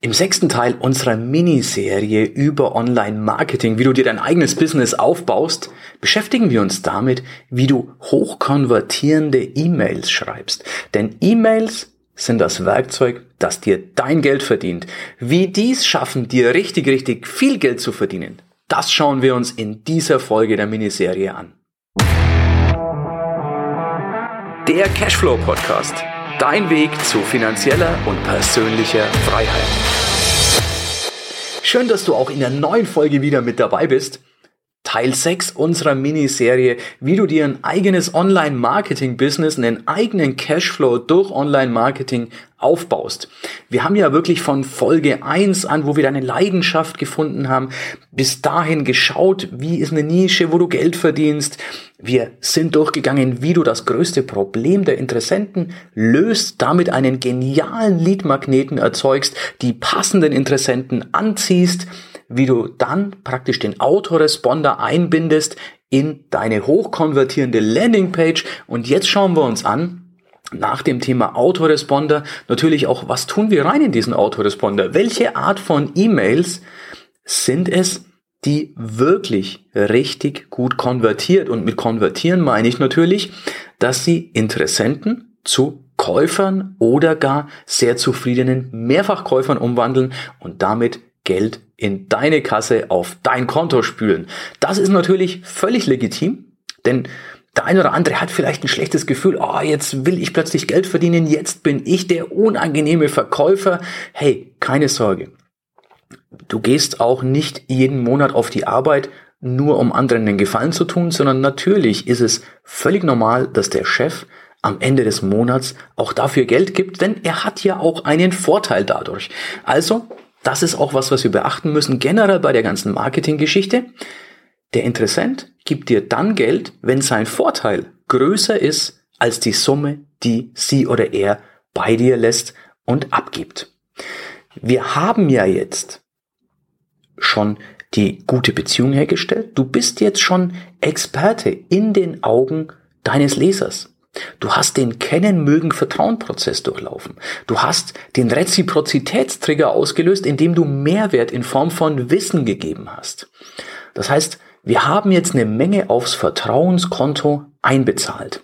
Im sechsten Teil unserer Miniserie über Online-Marketing, wie du dir dein eigenes Business aufbaust, beschäftigen wir uns damit, wie du hochkonvertierende E-Mails schreibst. Denn E-Mails sind das Werkzeug, das dir dein Geld verdient. Wie dies schaffen, dir richtig, richtig viel Geld zu verdienen, das schauen wir uns in dieser Folge der Miniserie an. Der Cashflow Podcast Dein Weg zu finanzieller und persönlicher Freiheit. Schön, dass du auch in der neuen Folge wieder mit dabei bist. Teil 6 unserer Miniserie, wie du dir ein eigenes Online-Marketing-Business, einen eigenen Cashflow durch Online-Marketing aufbaust. Wir haben ja wirklich von Folge 1 an, wo wir deine Leidenschaft gefunden haben, bis dahin geschaut, wie ist eine Nische, wo du Geld verdienst. Wir sind durchgegangen, wie du das größte Problem der Interessenten löst, damit einen genialen Lead-Magneten erzeugst, die passenden Interessenten anziehst, wie du dann praktisch den Autoresponder einbindest in deine hochkonvertierende Landingpage. Und jetzt schauen wir uns an, nach dem Thema Autoresponder natürlich auch, was tun wir rein in diesen Autoresponder? Welche Art von E-Mails sind es, die wirklich richtig gut konvertiert? Und mit konvertieren meine ich natürlich, dass sie Interessenten zu Käufern oder gar sehr zufriedenen Mehrfachkäufern umwandeln und damit Geld in deine Kasse auf dein Konto spülen. Das ist natürlich völlig legitim, denn der eine oder andere hat vielleicht ein schlechtes Gefühl, oh, jetzt will ich plötzlich Geld verdienen, jetzt bin ich der unangenehme Verkäufer. Hey, keine Sorge. Du gehst auch nicht jeden Monat auf die Arbeit, nur um anderen den Gefallen zu tun, sondern natürlich ist es völlig normal, dass der Chef am Ende des Monats auch dafür Geld gibt, denn er hat ja auch einen Vorteil dadurch. Also, das ist auch was, was wir beachten müssen, generell bei der ganzen Marketinggeschichte. Der Interessent gibt dir dann Geld, wenn sein Vorteil größer ist als die Summe, die sie oder er bei dir lässt und abgibt. Wir haben ja jetzt schon die gute Beziehung hergestellt. Du bist jetzt schon Experte in den Augen deines Lesers. Du hast den Kennen, Mögen, Vertrauen-Prozess durchlaufen. Du hast den Reziprozitätstrigger ausgelöst, indem du Mehrwert in Form von Wissen gegeben hast. Das heißt, wir haben jetzt eine Menge aufs Vertrauenskonto einbezahlt.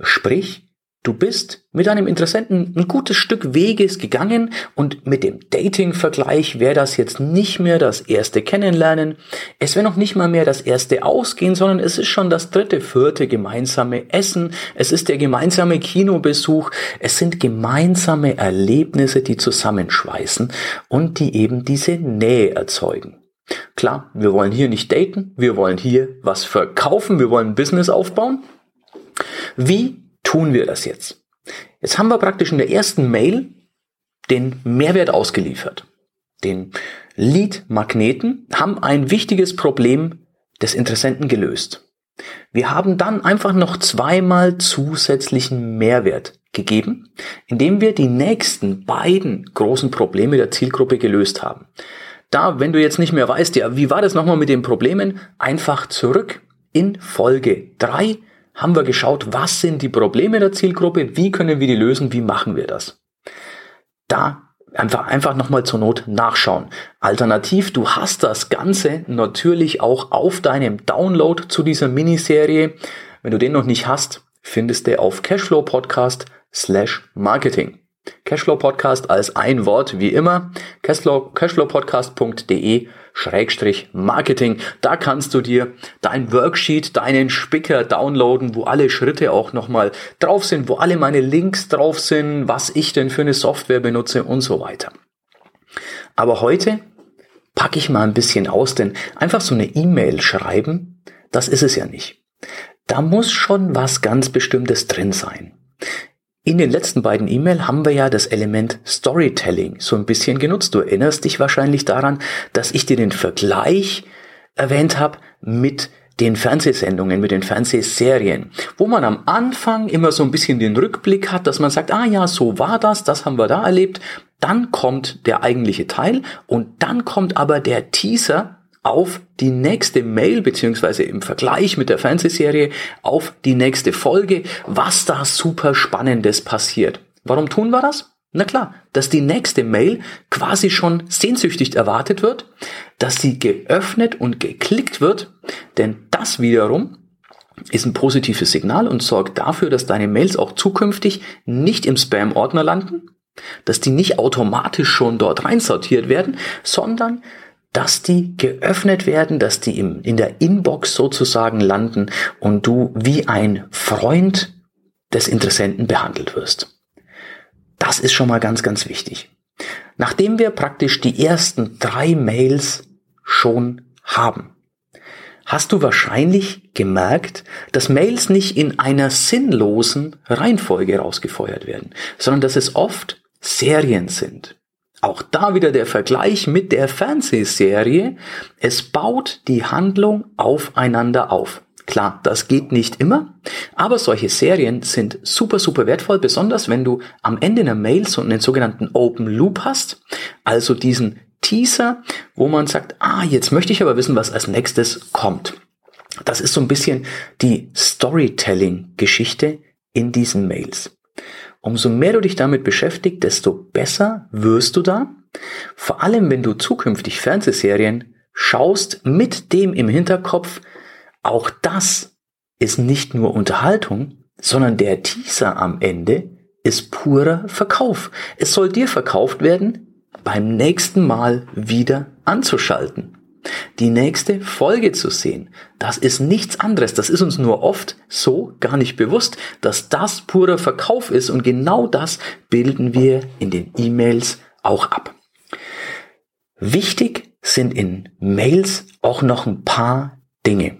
Sprich, Du bist mit deinem Interessenten ein gutes Stück Weges gegangen und mit dem Dating-Vergleich wäre das jetzt nicht mehr das erste Kennenlernen. Es wäre noch nicht mal mehr das erste Ausgehen, sondern es ist schon das dritte, vierte gemeinsame Essen. Es ist der gemeinsame Kinobesuch. Es sind gemeinsame Erlebnisse, die zusammenschweißen und die eben diese Nähe erzeugen. Klar, wir wollen hier nicht daten, wir wollen hier was verkaufen, wir wollen Business aufbauen. Wie tun wir das jetzt? Jetzt haben wir praktisch in der ersten Mail den Mehrwert ausgeliefert. Den Lead-Magneten haben ein wichtiges Problem des Interessenten gelöst. Wir haben dann einfach noch zweimal zusätzlichen Mehrwert gegeben, indem wir die nächsten beiden großen Probleme der Zielgruppe gelöst haben. Da, wenn du jetzt nicht mehr weißt, ja, wie war das nochmal mit den Problemen, einfach zurück in Folge 3 haben wir geschaut, was sind die Probleme der Zielgruppe, wie können wir die lösen, wie machen wir das. Da einfach, einfach nochmal zur Not nachschauen. Alternativ, du hast das Ganze natürlich auch auf deinem Download zu dieser Miniserie. Wenn du den noch nicht hast, findest du auf Cashflow Podcast slash Marketing. Cashflow Podcast als ein Wort wie immer. Cashflow, cashflowpodcast.de Schrägstrich Marketing. Da kannst du dir dein Worksheet, deinen Spicker downloaden, wo alle Schritte auch nochmal drauf sind, wo alle meine Links drauf sind, was ich denn für eine Software benutze und so weiter. Aber heute packe ich mal ein bisschen aus, denn einfach so eine E-Mail schreiben, das ist es ja nicht. Da muss schon was ganz Bestimmtes drin sein. In den letzten beiden E-Mail haben wir ja das Element Storytelling so ein bisschen genutzt. Du erinnerst dich wahrscheinlich daran, dass ich dir den Vergleich erwähnt habe mit den Fernsehsendungen, mit den Fernsehserien, wo man am Anfang immer so ein bisschen den Rückblick hat, dass man sagt, ah ja, so war das, das haben wir da erlebt. Dann kommt der eigentliche Teil und dann kommt aber der Teaser auf die nächste Mail, beziehungsweise im Vergleich mit der Fernsehserie auf die nächste Folge, was da super Spannendes passiert. Warum tun wir das? Na klar, dass die nächste Mail quasi schon sehnsüchtig erwartet wird, dass sie geöffnet und geklickt wird, denn das wiederum ist ein positives Signal und sorgt dafür, dass deine Mails auch zukünftig nicht im Spam-Ordner landen, dass die nicht automatisch schon dort reinsortiert werden, sondern dass die geöffnet werden, dass die im, in der Inbox sozusagen landen und du wie ein Freund des Interessenten behandelt wirst. Das ist schon mal ganz, ganz wichtig. Nachdem wir praktisch die ersten drei Mails schon haben, hast du wahrscheinlich gemerkt, dass Mails nicht in einer sinnlosen Reihenfolge rausgefeuert werden, sondern dass es oft Serien sind. Auch da wieder der Vergleich mit der Fernsehserie. Es baut die Handlung aufeinander auf. Klar, das geht nicht immer, aber solche Serien sind super, super wertvoll, besonders wenn du am Ende einer Mail so einen sogenannten Open Loop hast, also diesen Teaser, wo man sagt, ah, jetzt möchte ich aber wissen, was als nächstes kommt. Das ist so ein bisschen die Storytelling-Geschichte in diesen Mails. Umso mehr du dich damit beschäftigst, desto besser wirst du da. Vor allem, wenn du zukünftig Fernsehserien schaust mit dem im Hinterkopf, auch das ist nicht nur Unterhaltung, sondern der Teaser am Ende ist purer Verkauf. Es soll dir verkauft werden, beim nächsten Mal wieder anzuschalten. Die nächste Folge zu sehen. Das ist nichts anderes. Das ist uns nur oft so gar nicht bewusst, dass das purer Verkauf ist und genau das bilden wir in den E-Mails auch ab. Wichtig sind in Mails auch noch ein paar Dinge.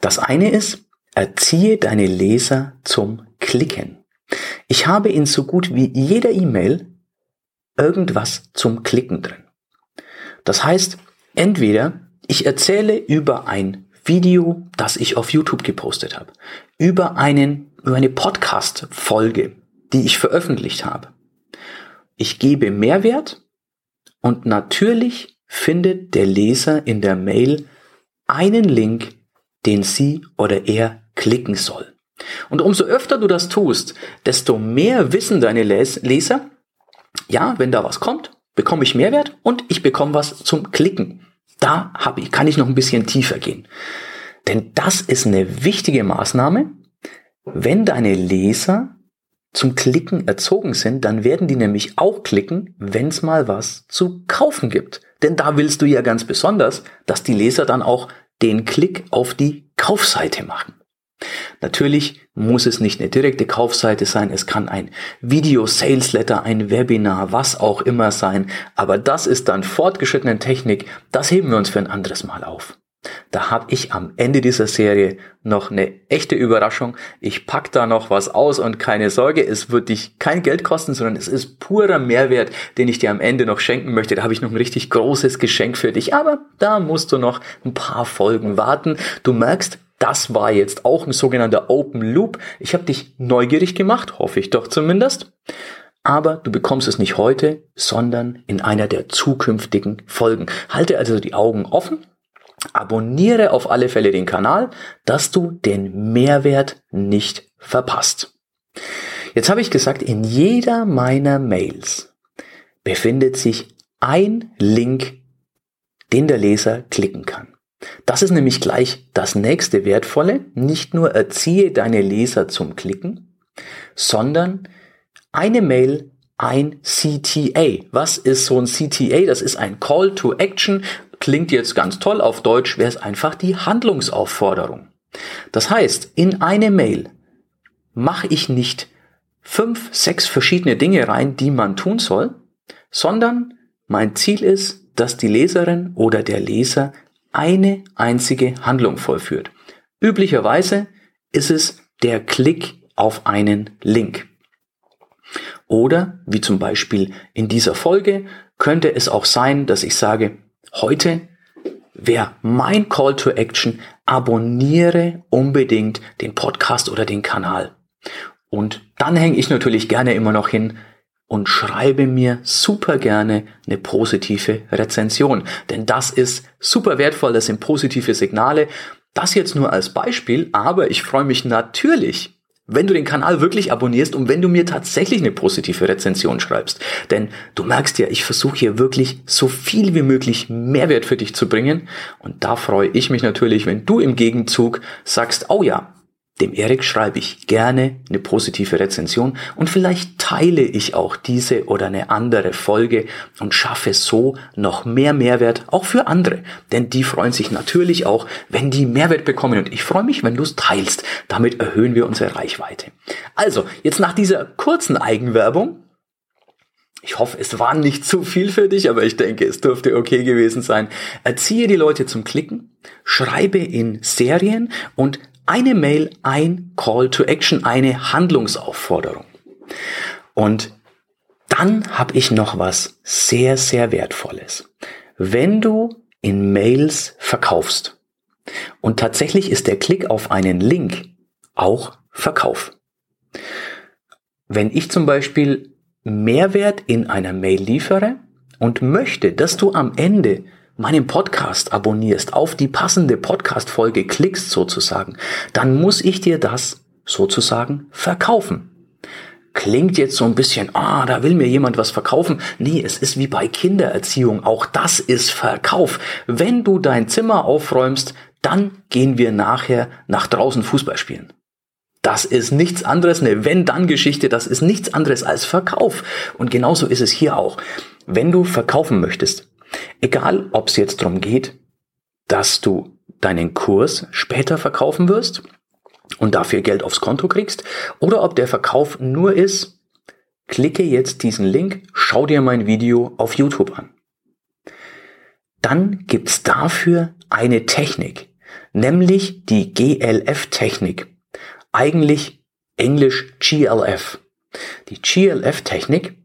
Das eine ist, erziehe deine Leser zum Klicken. Ich habe in so gut wie jeder E-Mail irgendwas zum Klicken drin. Das heißt, entweder ich erzähle über ein Video, das ich auf YouTube gepostet habe, über einen, über eine Podcast-Folge, die ich veröffentlicht habe. Ich gebe Mehrwert und natürlich findet der Leser in der Mail einen Link, den sie oder er klicken soll. Und umso öfter du das tust, desto mehr wissen deine Leser, ja, wenn da was kommt, bekomme ich Mehrwert und ich bekomme was zum Klicken. Da habe ich, kann ich noch ein bisschen tiefer gehen. Denn das ist eine wichtige Maßnahme. Wenn deine Leser zum Klicken erzogen sind, dann werden die nämlich auch klicken, wenn es mal was zu kaufen gibt. Denn da willst du ja ganz besonders, dass die Leser dann auch den Klick auf die Kaufseite machen. Natürlich muss es nicht eine direkte Kaufseite sein, es kann ein Video, Sales Letter, ein Webinar, was auch immer sein, aber das ist dann fortgeschrittene Technik, das heben wir uns für ein anderes Mal auf. Da habe ich am Ende dieser Serie noch eine echte Überraschung. Ich pack da noch was aus und keine Sorge, es wird dich kein Geld kosten, sondern es ist purer Mehrwert, den ich dir am Ende noch schenken möchte. Da habe ich noch ein richtig großes Geschenk für dich, aber da musst du noch ein paar Folgen warten. Du merkst, das war jetzt auch ein sogenannter Open Loop. Ich habe dich neugierig gemacht, hoffe ich doch zumindest. Aber du bekommst es nicht heute, sondern in einer der zukünftigen Folgen. Halte also die Augen offen, abonniere auf alle Fälle den Kanal, dass du den Mehrwert nicht verpasst. Jetzt habe ich gesagt, in jeder meiner Mails befindet sich ein Link, den der Leser klicken kann. Das ist nämlich gleich das nächste Wertvolle. Nicht nur erziehe deine Leser zum Klicken, sondern eine Mail, ein CTA. Was ist so ein CTA? Das ist ein Call to Action. Klingt jetzt ganz toll. Auf Deutsch wäre es einfach die Handlungsaufforderung. Das heißt, in eine Mail mache ich nicht fünf, sechs verschiedene Dinge rein, die man tun soll, sondern mein Ziel ist, dass die Leserin oder der Leser eine einzige Handlung vollführt. Üblicherweise ist es der Klick auf einen Link. Oder, wie zum Beispiel in dieser Folge, könnte es auch sein, dass ich sage, heute wäre mein Call to Action, abonniere unbedingt den Podcast oder den Kanal. Und dann hänge ich natürlich gerne immer noch hin, und schreibe mir super gerne eine positive Rezension. Denn das ist super wertvoll, das sind positive Signale. Das jetzt nur als Beispiel, aber ich freue mich natürlich, wenn du den Kanal wirklich abonnierst und wenn du mir tatsächlich eine positive Rezension schreibst. Denn du merkst ja, ich versuche hier wirklich so viel wie möglich Mehrwert für dich zu bringen. Und da freue ich mich natürlich, wenn du im Gegenzug sagst, oh ja, dem Erik schreibe ich gerne eine positive Rezension und vielleicht teile ich auch diese oder eine andere Folge und schaffe so noch mehr Mehrwert auch für andere. Denn die freuen sich natürlich auch, wenn die Mehrwert bekommen und ich freue mich, wenn du es teilst. Damit erhöhen wir unsere Reichweite. Also, jetzt nach dieser kurzen Eigenwerbung ich hoffe, es war nicht zu viel für dich, aber ich denke, es dürfte okay gewesen sein. Erziehe die Leute zum Klicken, schreibe in Serien und eine Mail, ein Call to Action, eine Handlungsaufforderung. Und dann habe ich noch was sehr, sehr Wertvolles. Wenn du in Mails verkaufst und tatsächlich ist der Klick auf einen Link auch Verkauf. Wenn ich zum Beispiel Mehrwert in einer Mail liefere und möchte, dass du am Ende meinen Podcast abonnierst, auf die passende Podcast-Folge klickst sozusagen, dann muss ich dir das sozusagen verkaufen. Klingt jetzt so ein bisschen, ah, da will mir jemand was verkaufen. Nee, es ist wie bei Kindererziehung. Auch das ist Verkauf. Wenn du dein Zimmer aufräumst, dann gehen wir nachher nach draußen Fußball spielen. Das ist nichts anderes, eine Wenn-Dann-Geschichte, das ist nichts anderes als Verkauf. Und genauso ist es hier auch. Wenn du verkaufen möchtest, Egal, ob es jetzt darum geht, dass du deinen Kurs später verkaufen wirst und dafür Geld aufs Konto kriegst, oder ob der Verkauf nur ist, klicke jetzt diesen Link, schau dir mein Video auf YouTube an. Dann gibt's dafür eine Technik, nämlich die GLF-Technik. Eigentlich Englisch GLF. Die GLF-Technik,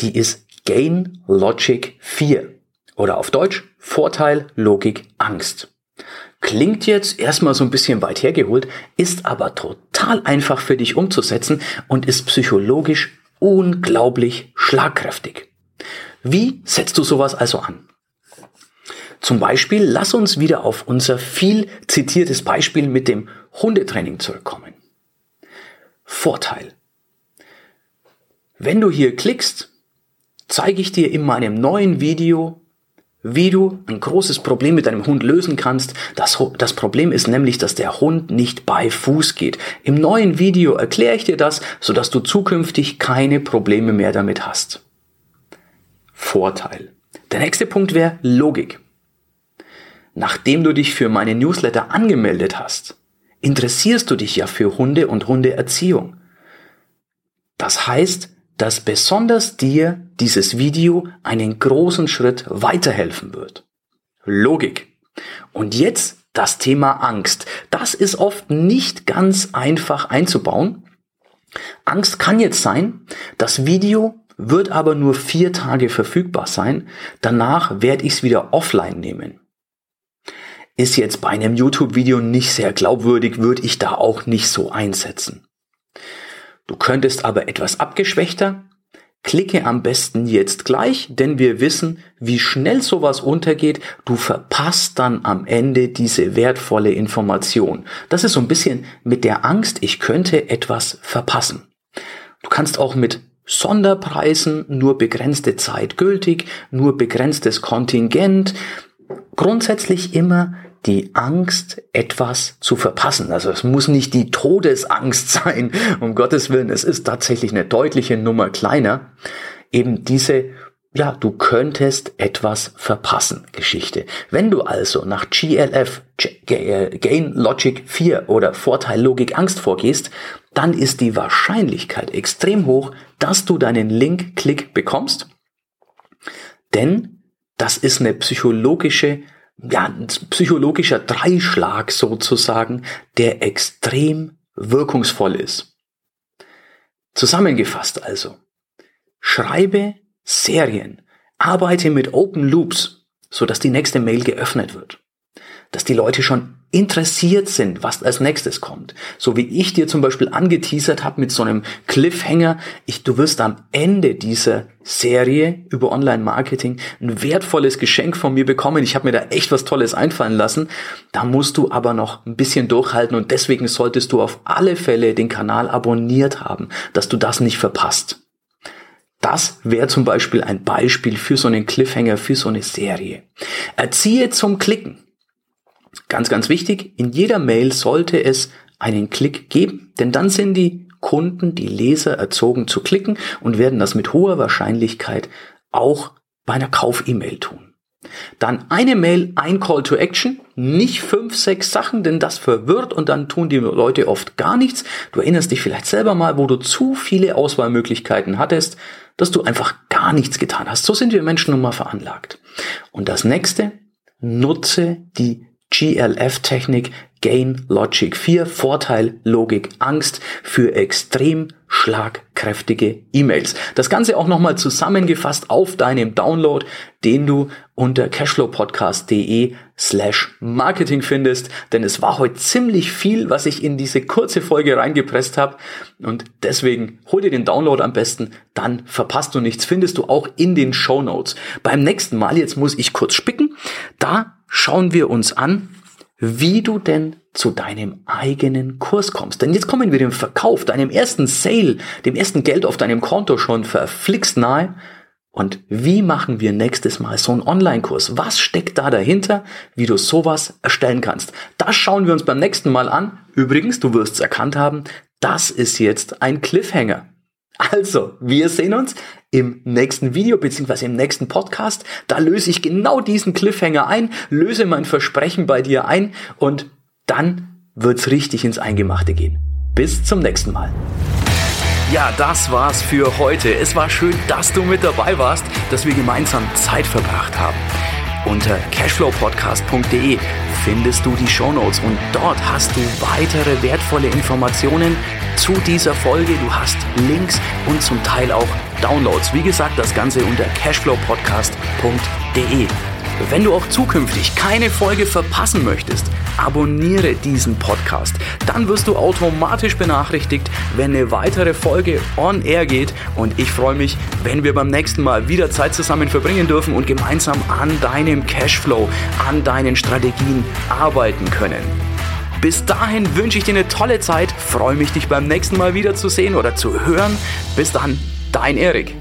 die ist Gain Logic 4. Oder auf Deutsch Vorteil, Logik, Angst. Klingt jetzt erstmal so ein bisschen weit hergeholt, ist aber total einfach für dich umzusetzen und ist psychologisch unglaublich schlagkräftig. Wie setzt du sowas also an? Zum Beispiel, lass uns wieder auf unser viel zitiertes Beispiel mit dem Hundetraining zurückkommen. Vorteil. Wenn du hier klickst, zeige ich dir in meinem neuen Video wie du ein großes Problem mit deinem Hund lösen kannst. Das, das, Problem ist nämlich, dass der Hund nicht bei Fuß geht. Im neuen Video erkläre ich dir das, sodass du zukünftig keine Probleme mehr damit hast. Vorteil. Der nächste Punkt wäre Logik. Nachdem du dich für meine Newsletter angemeldet hast, interessierst du dich ja für Hunde und Hundeerziehung. Das heißt, dass besonders dir dieses Video einen großen Schritt weiterhelfen wird. Logik. Und jetzt das Thema Angst. Das ist oft nicht ganz einfach einzubauen. Angst kann jetzt sein, das Video wird aber nur vier Tage verfügbar sein. Danach werde ich es wieder offline nehmen. Ist jetzt bei einem YouTube-Video nicht sehr glaubwürdig, würde ich da auch nicht so einsetzen. Du könntest aber etwas abgeschwächter. Klicke am besten jetzt gleich, denn wir wissen, wie schnell sowas untergeht. Du verpasst dann am Ende diese wertvolle Information. Das ist so ein bisschen mit der Angst, ich könnte etwas verpassen. Du kannst auch mit Sonderpreisen, nur begrenzte Zeit gültig, nur begrenztes Kontingent, grundsätzlich immer die Angst, etwas zu verpassen. Also es muss nicht die Todesangst sein, um Gottes Willen. Es ist tatsächlich eine deutliche Nummer kleiner. Eben diese, ja, du könntest etwas verpassen Geschichte. Wenn du also nach GLF, Gain Logic 4 oder Vorteil Logik Angst vorgehst, dann ist die Wahrscheinlichkeit extrem hoch, dass du deinen Link-Klick bekommst. Denn das ist eine psychologische ja, ein psychologischer Dreischlag sozusagen, der extrem wirkungsvoll ist. Zusammengefasst also, schreibe Serien, arbeite mit Open Loops, so dass die nächste Mail geöffnet wird, dass die Leute schon interessiert sind, was als nächstes kommt. So wie ich dir zum Beispiel angeteasert habe mit so einem Cliffhanger. Ich, du wirst am Ende dieser Serie über Online-Marketing ein wertvolles Geschenk von mir bekommen. Ich habe mir da echt was Tolles einfallen lassen. Da musst du aber noch ein bisschen durchhalten und deswegen solltest du auf alle Fälle den Kanal abonniert haben, dass du das nicht verpasst. Das wäre zum Beispiel ein Beispiel für so einen Cliffhanger, für so eine Serie. Erziehe zum Klicken. Ganz, ganz wichtig, in jeder Mail sollte es einen Klick geben, denn dann sind die Kunden, die Leser erzogen zu klicken und werden das mit hoher Wahrscheinlichkeit auch bei einer Kauf-E-Mail tun. Dann eine Mail, ein Call to Action, nicht fünf, sechs Sachen, denn das verwirrt und dann tun die Leute oft gar nichts. Du erinnerst dich vielleicht selber mal, wo du zu viele Auswahlmöglichkeiten hattest, dass du einfach gar nichts getan hast. So sind wir Menschen nun mal veranlagt. Und das nächste, nutze die GLF-Technik Gain Logic 4, Vorteil, Logik, Angst für extrem schlagkräftige E-Mails. Das Ganze auch nochmal zusammengefasst auf deinem Download, den du unter cashflowpodcast.de slash marketing findest, denn es war heute ziemlich viel, was ich in diese kurze Folge reingepresst habe und deswegen hol dir den Download am besten, dann verpasst du nichts, findest du auch in den Show Notes. Beim nächsten Mal, jetzt muss ich kurz spicken, da schauen wir uns an, wie du denn zu deinem eigenen Kurs kommst. Denn jetzt kommen wir dem Verkauf, deinem ersten Sale, dem ersten Geld auf deinem Konto schon verflixt nahe. Und wie machen wir nächstes Mal so einen Online-Kurs? Was steckt da dahinter, wie du sowas erstellen kannst? Das schauen wir uns beim nächsten Mal an. Übrigens, du wirst es erkannt haben, das ist jetzt ein Cliffhanger. Also, wir sehen uns im nächsten Video beziehungsweise im nächsten Podcast. Da löse ich genau diesen Cliffhanger ein, löse mein Versprechen bei dir ein und dann wird's richtig ins Eingemachte gehen. Bis zum nächsten Mal. Ja, das war's für heute. Es war schön, dass du mit dabei warst, dass wir gemeinsam Zeit verbracht haben. Unter cashflowpodcast.de findest du die Shownotes und dort hast du weitere wertvolle Informationen zu dieser Folge. Du hast Links und zum Teil auch Downloads. Wie gesagt, das Ganze unter cashflowpodcast.de. Wenn du auch zukünftig keine Folge verpassen möchtest, abonniere diesen Podcast. Dann wirst du automatisch benachrichtigt, wenn eine weitere Folge on air geht. Und ich freue mich, wenn wir beim nächsten Mal wieder Zeit zusammen verbringen dürfen und gemeinsam an deinem Cashflow, an deinen Strategien arbeiten können. Bis dahin wünsche ich dir eine tolle Zeit, freue mich, dich beim nächsten Mal wieder zu sehen oder zu hören. Bis dann, dein Erik.